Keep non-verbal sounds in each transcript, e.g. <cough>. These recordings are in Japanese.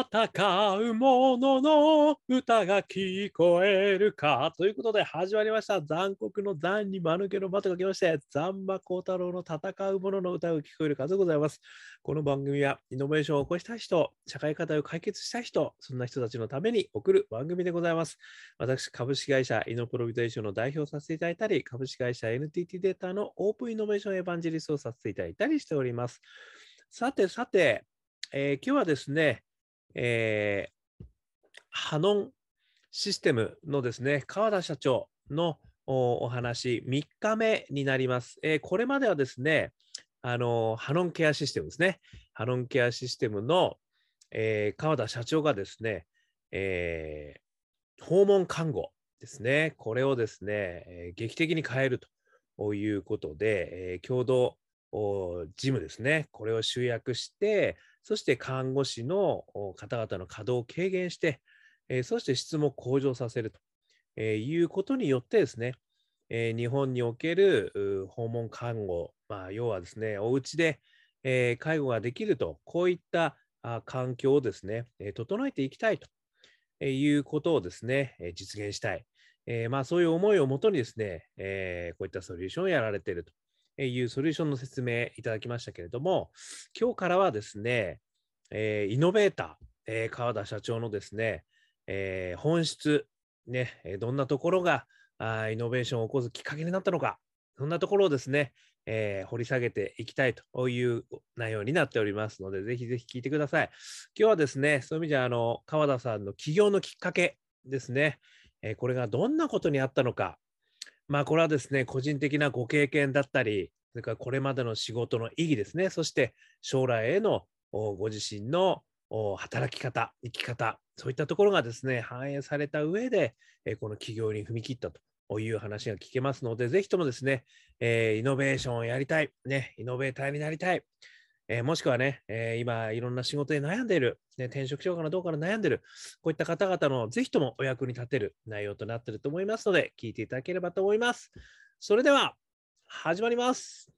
戦う者のの歌が聞こえるかということで始まりました。残酷の残に間抜けの間と書きまして残馬幸太郎の戦う者のの歌が聞こえるかでございます。この番組はイノベーションを起こした人社会課題を解決した人そんな人たちのために送る番組でございます。私株式会社イノプロビテーションの代表させていただいたり株式会社 NTT データのオープンイノベーションエヴァンジェリストをさせていただいたりしております。さてさて、えー、今日はですねえー、ハノンシステムのですね、川田社長のお話、3日目になります。えー、これまではですね、あのハノンケアシステムですね。ハノンケアシステムの、えー、川田社長がですね、えー、訪問看護ですね、これをですね、え、劇的に変えるということで、え、共同事務ですね、これを集約して、そして看護師の方々の稼働を軽減して、えそして質も向上させるとえいうことによってですね、え日本における訪問看護、まあ、要はですね、お家で、え介護ができると、こういったあ環境をですね、え整えていきたいということをですね、え実現したい。えまあ、そういう思いをもとにですね、えこういったソリューションをやられているというソリューションの説明いただきましたけれども、今日からはですね、えー、イノベーター、えー、川田社長のですね、えー、本質、ね、どんなところがあイノベーションを起こすきっかけになったのか、そんなところをですね、えー、掘り下げていきたいという内容になっておりますので、ぜひぜひ聞いてください。今日はですね、そういう意味であの川田さんの起業のきっかけですね、えー、これがどんなことにあったのか、まあ、これはですね、個人的なご経験だったり、それからこれまでの仕事の意義ですね、そして将来へのご自身の働き方、生き方、そういったところがですね、反映された上で、この起業に踏み切ったという話が聞けますので、ぜひともですね、イノベーションをやりたい、ね、イノベーターになりたい、えー、もしくはね、えー、今いろんな仕事で悩んでいる、ね、転職しようかなどうかな悩んでいる、こういった方々のぜひともお役に立てる内容となっていると思いますので、聞いていただければと思います。それでは、始まります。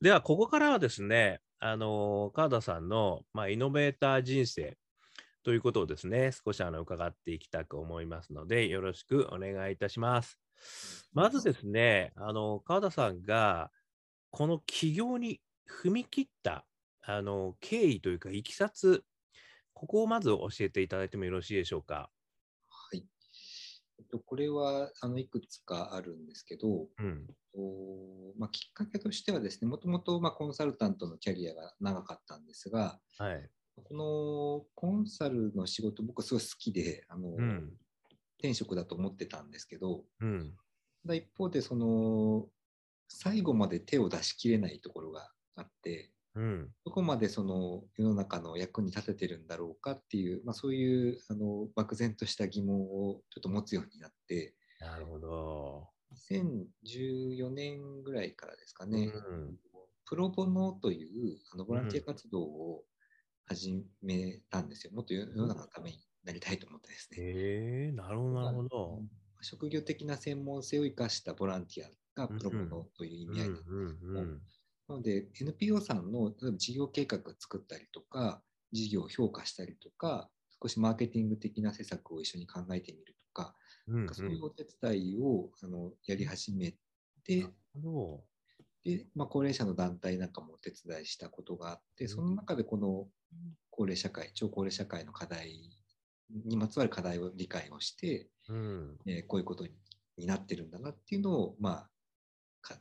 では、ここからはですね、あの川田さんの、まあ、イノベーター人生ということをですね、少しあの伺っていきたく思いますので、よろしくお願いいたします。まずですね、あの川田さんがこの起業に踏み切ったあの経緯というか、いきさつ、ここをまず教えていただいてもよろしいでしょうか？はい。えっと、これはあのいくつかあるんですけど、うん、まあ、きっかけとしてはですね、もともとコンサルタントのキャリアが長かったんですが、はい、このコンサルの仕事、僕はすごい好きで、あの、うん、転職だと思ってたんですけど、うん、ただ一方で、その、最後まで手を出し切れないところがあって、うん、どこまでその世の中の役に立ててるんだろうかっていう、まあ、そういうあの漠然とした疑問をちょっと持つようになって、なるほど。2014年ぐらいからですかね、うん、プロボノというあのボランティア活動を始めたんですよ。もっと世の中のためになりたいと思ってですね。へえー、なるほど、なるほど。職業的な専門性を生かしたボランティアがプロボノという意味合いなんですけども、なので、NPO さんの例えば事業計画を作ったりとか、事業を評価したりとか、少しマーケティング的な施策を一緒に考えてみるとか、うんうん、そういうお手伝いをあのやり始めて、で、まあ、高齢者の団体なんかもお手伝いしたことがあって、その中でこの高齢社会、超高齢社会の課題にまつわる課題を理解をして、うん、えー、こういうことになってるんだなっていうのを、まあ、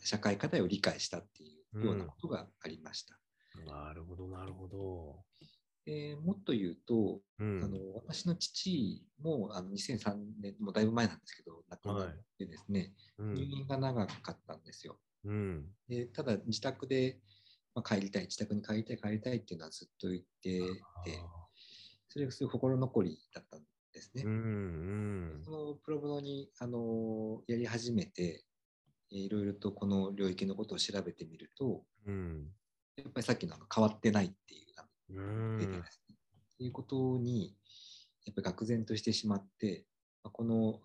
社会課題を理解したっていうようなことがありました。うん、なるほど、なるほど。えー、もっと言うと、うん、あの私の父もあの2003年、もうだいぶ前なんですけど、亡くなってですね、はい、入院が長かったんですよ。うん、でただ、自宅で、まあ、帰りたい、自宅に帰りたい、帰りたいっていうのはずっと言ってて、それがすごい心残りだったんですね。うんうん、そのプロボノにあのやり始めて、いろいろとこの領域のことを調べてみると、うん、やっぱりさっきの変わってないっていう出てね。ということにやっぱり愕然としてしまって、この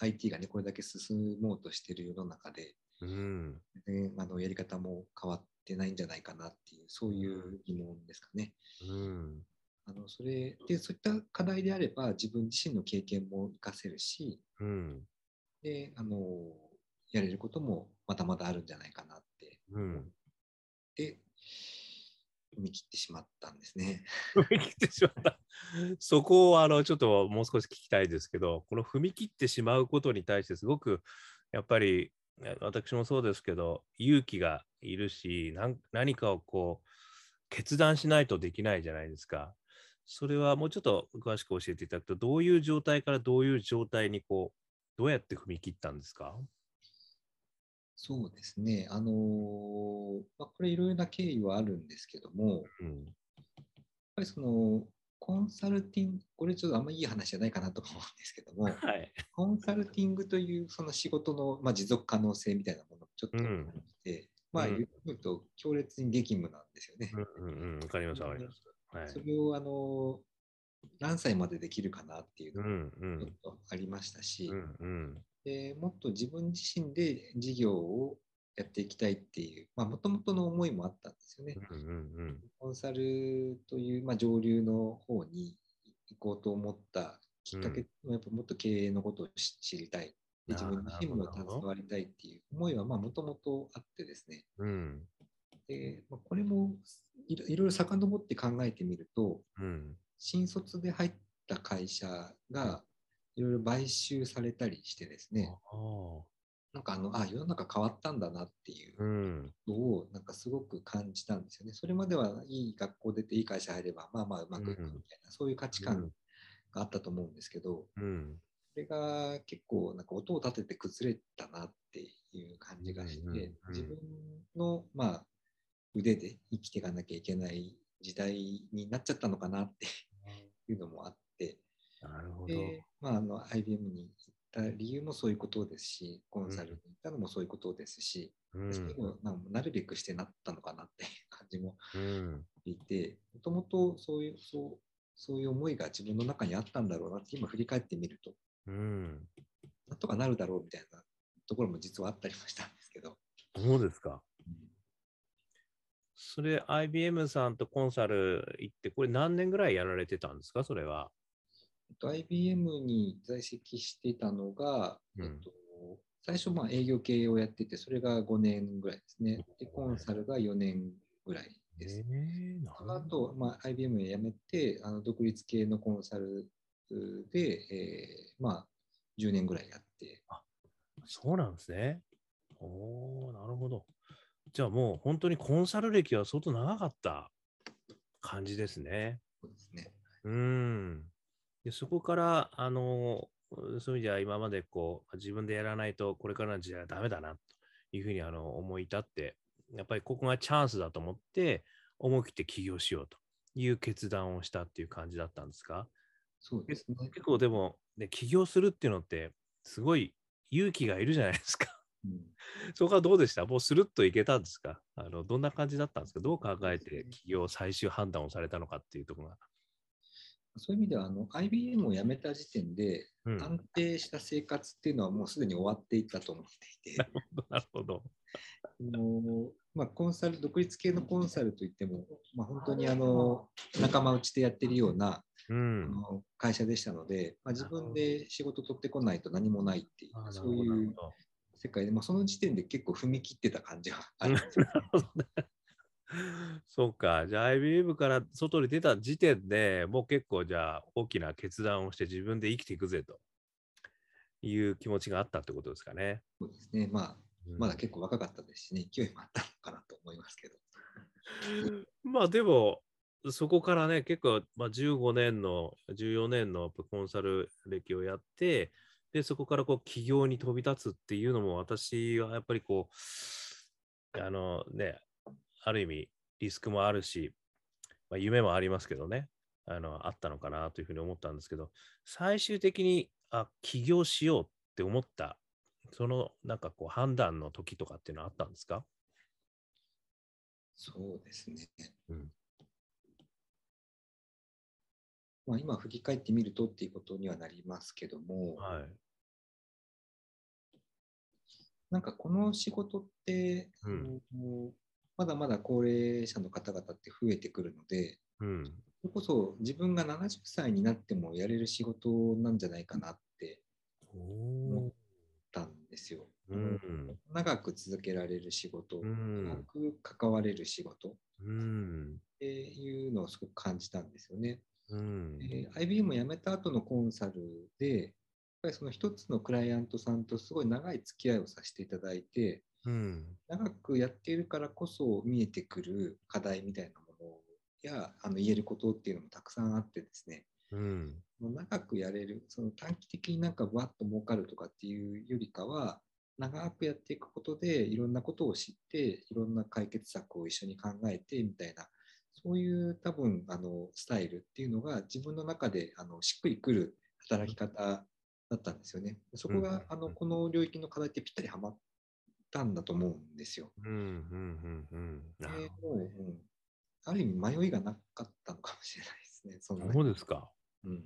IT がねこれだけ進もうとしている世の中で、うん、ね、あのやり方も変わってないんじゃないかなっていうそういう疑問ですかね。うん。あのそれでそういった課題であれば自分自身の経験も活かせるし、うん、であのやれることもまだまだあるんじゃないかなって、うん、で踏み切ってしまったんですね。<laughs> 踏み切ってしまった。そこをあのちょっともう少し聞きたいですけど、この踏み切ってしまうことに対してすごくやっぱり私もそうですけど、勇気がいるし、何かをこう決断しないとできないじゃないですか。それはもうちょっと詳しく教えていただくと、どういう状態からどういう状態にこう、どうやって踏み切ったんですか？そうですね。あのー、まあ、これいろいろな経緯はあるんですけども、うん、やっぱりその、コンサルティング、これちょっとあんまりいい話じゃないかなと思うんですけども、<laughs> はい、コンサルティングというその仕事の、まあ、持続可能性みたいなものもちょっとありまして、うん、まあ、言うと強烈に激務なんですよね。うんうんうん、わかります、わかります。はい、それをあの何歳までできるかなっていうのがちょっとありましたし、うんうん、でもっと自分自身で事業をやっていきたいっていう、もともとの思いもあったんですよね。うんうんうん、コンサルという、まあ、上流の方に行こうと思ったきっかけもやっぱもっと経営のことを知りたい。で自分自身も携わりたいっていう思いはもともとあってですね。うん、でまあ、これもいろいろ遡って考えてみると、うん、新卒で入った会社がいろいろ買収されたりしてですね、なんかあの、あ、世の中変わったんだなっていうのを、なんかすごく感じたんですよね。それまではいい学校出ていい会社入れば、まあまあうまくいくみたいな、うん、そういう価値観があったと思うんですけど、うん、それが結構なんか音を立てて崩れたなっていう感じがして、自分の、まあ、腕で生きていかなきゃいけない時代になっちゃったのかなっていうのもあって、なるほど。で、まあ、あの IBM に行った理由もそういうことですし、コンサルに行ったのもそういうことですし、うん、なるべくしてなったのかなっていう感じもいて、もともとそういうそうそういう思いが自分の中にあったんだろうなって今振り返ってみると、うん、なんとかなるだろうみたいなところも実はあったりもしたんですけど。そうですか。それ、IBM さんとコンサル行って、これ何年ぐらいやられてたんですか、それは。と、IBM に在籍してたのが、うん、えっと、最初、まあ営業経営をやってて、それが5年ぐらいですね。で、コンサルが4年ぐらいです。えー、その後、まあ、IBM を辞めて、あの独立系のコンサルで、えー、まあ、10年ぐらいやって。あそうなんですね。おなるほど。じゃあもう本当にコンサル歴は相当長かった感じですね。そうですね。うん。でそこから、あの、そういう意味では今までこう自分でやらないとこれからの時代はダメだなというふうにあの思い至って、やっぱりここがチャンスだと思って思い切って起業しようという決断をしたっていう感じだったんですか？そうですね。結構でも、ね、起業するっていうのってすごい勇気がいるじゃないですか。<laughs> そこはどうでした？もうスルッといけたんですか？あのどんな感じだったんですか？どう考えて企業最終判断をされたのかっていうところが。そういう意味ではあの IBM を辞めた時点で、安定した生活っていうのはもうすでに終わっていたと思っていて。なるほど。のまあ、コンサル独立系のコンサルといっても、まあ、本当にあの仲間内でやってるような、うん、会社でしたので、まあ、自分で仕事取ってこないと何もないっていう、そういう世界で、まあ、その時点で結構踏み切ってた感じはあるんです。よ、<laughs> <laughs> そうか、じゃあ IBM から外に出た時点でもう結構じゃあ大きな決断をして自分で生きていくぜという気持ちがあったってことですかね。そうですね、まあ、うん、まだ結構若かったですしね、勢いもあったのかなと思いますけど。<laughs> まあでも、そこからね、結構、まあ、15年の、14年のコンサル歴をやって、で、そこからこう起業に飛び立つっていうのも私はやっぱりこう、あのね、ある意味リスクもあるし、まあ、夢もありますけどね、あの、あったのかなというふうに思ったんですけど、最終的に、あ、起業しようって思った、そのなんかこう判断の時とかっていうのはあったんですか？そうですね。うん。まあ、今振り返ってみるとっていうことにはなりますけども、はい、なんかこの仕事って、うん、まだまだ高齢者の方々って増えてくるので、うん、それこそ自分が70歳になってもやれる仕事なんじゃないかなって思ったんですよ。うん、長く続けられる仕事、うん、長く関われる仕事、うん、っていうのをすごく感じたんですよね。うん、IBM を辞めた後のコンサルで、やっぱりその一つのクライアントさんとすごい長い付き合いをさせていただいて、うん、長くやっているからこそ見えてくる課題みたいなものやあの言えることっていうのもたくさんあってですね、うん、長くやれるその短期的になんかわっと儲かるとかっていうよりかは長くやっていくことでいろんなことを知っていろんな解決策を一緒に考えてみたいなそういう多分あのスタイルっていうのが自分の中であのしっくりくる働き方だったんですよね。そこが、あのこの領域の課題ってぴったりはまったんだと思うんですよ。うんうんうんうん。でもう、うん、ある意味迷いがなかったのかもしれないですね。そそうですか。うん。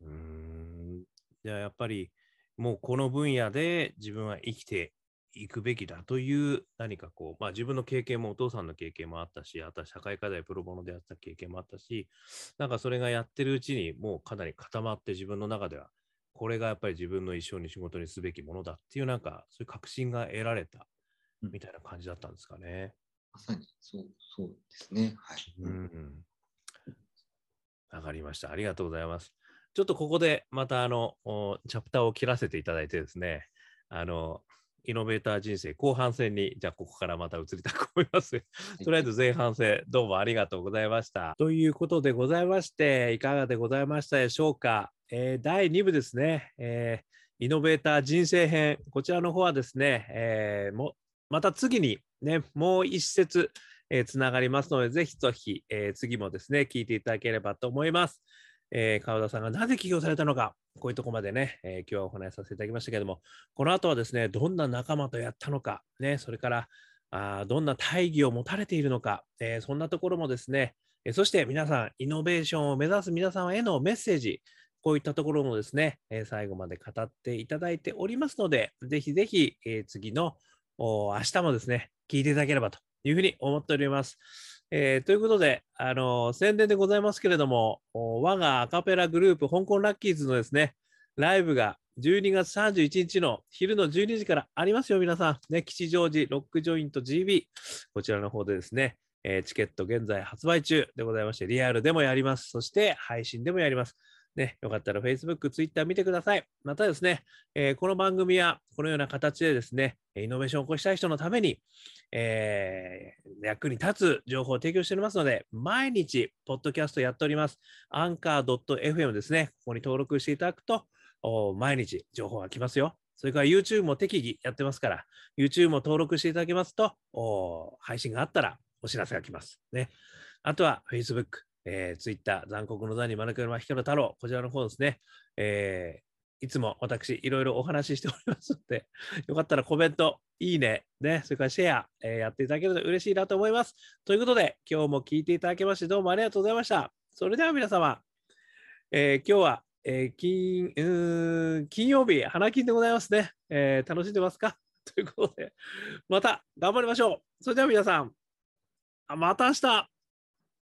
うんじゃあやっぱりもうこの分野で自分は生きていくべきだという何かこう、まあ、自分の経験もお父さんの経験もあったし、あとは社会課題プロボノでやった経験もあったし、なんかそれがやってるうちにもうかなり固まって自分の中では、これがやっぱり自分の一生に仕事にすべきものだっていうなんかそういう確信が得られたみたいな感じだったんですかね。まさにそうそうですね。はい。うん、わかりました。ありがとうございます。ちょっとここでまたあのチャプターを切らせていただいてですね、あのイノベーター人生後半戦に、じゃあここからまた移りたく思います。とりあえず前半戦、どうもありがとうございました。ということでございまして、いかがでございましたでしょうか。えー、第2部ですね、えー、イノベーター人生編、こちらの方はですね、えー、もまた次にね、もう一節、えー、つながりますので、ぜひぜひ、えー、次もですね、聞いていただければと思います。えー、川田さんがなぜ起業されたのか、こういうとこまでね、えー、今日はお話しさせていただきましたけれども、この後はですね、どんな仲間とやったのか、ね、それからあどんな大義を持たれているのか、えー、そんなところもですね、えそして皆さん、イノベーションを目指す皆さんへのメッセージ、こういったところもですね、え最後まで語っていただいておりますので、ぜひぜひ、え次の明日もですね、聞いていただければというふうに思っております。えー、ということで、あの宣伝でございますけれども、我がアカペラグループ、香港ラッキーズのですね、ライブが12月31日の昼の12時からありますよ、皆さん。ね、吉祥寺ロックジョイント GB、こちらの方でですね、えー、チケット現在発売中でございまして、リアルでもやります。そして配信でもやります。ね、よかったら Facebook、Twitter 見てください。またですね、えー、この番組はこのような形でですね、イノベーションを起こしたい人のために、えー、役に立つ情報を提供しておりますので、毎日、ポッドキャストやっております。アンカー .fm ですね。ここに登録していただくと、毎日情報が来ますよ。それから YouTube も適宜やってますから、YouTube も登録していただけますと、配信があったらお知らせが来ます。ね。あとは Facebook、えー、Twitter、残酷の座に丸山光太郎、こちらの方ですね。えいつも私、いろいろお話ししておりますので、<laughs> よかったらコメント、いいね、ね、それからシェア、えー、やっていただけると嬉しいなと思います。ということで、今日も聞いていただきましてどうもありがとうございました。それでは皆様、えー、今日は、えー、金うん金曜日、花金でございますね、え楽しんでますか？ということで、また頑張りましょう。それでは皆さん、また明日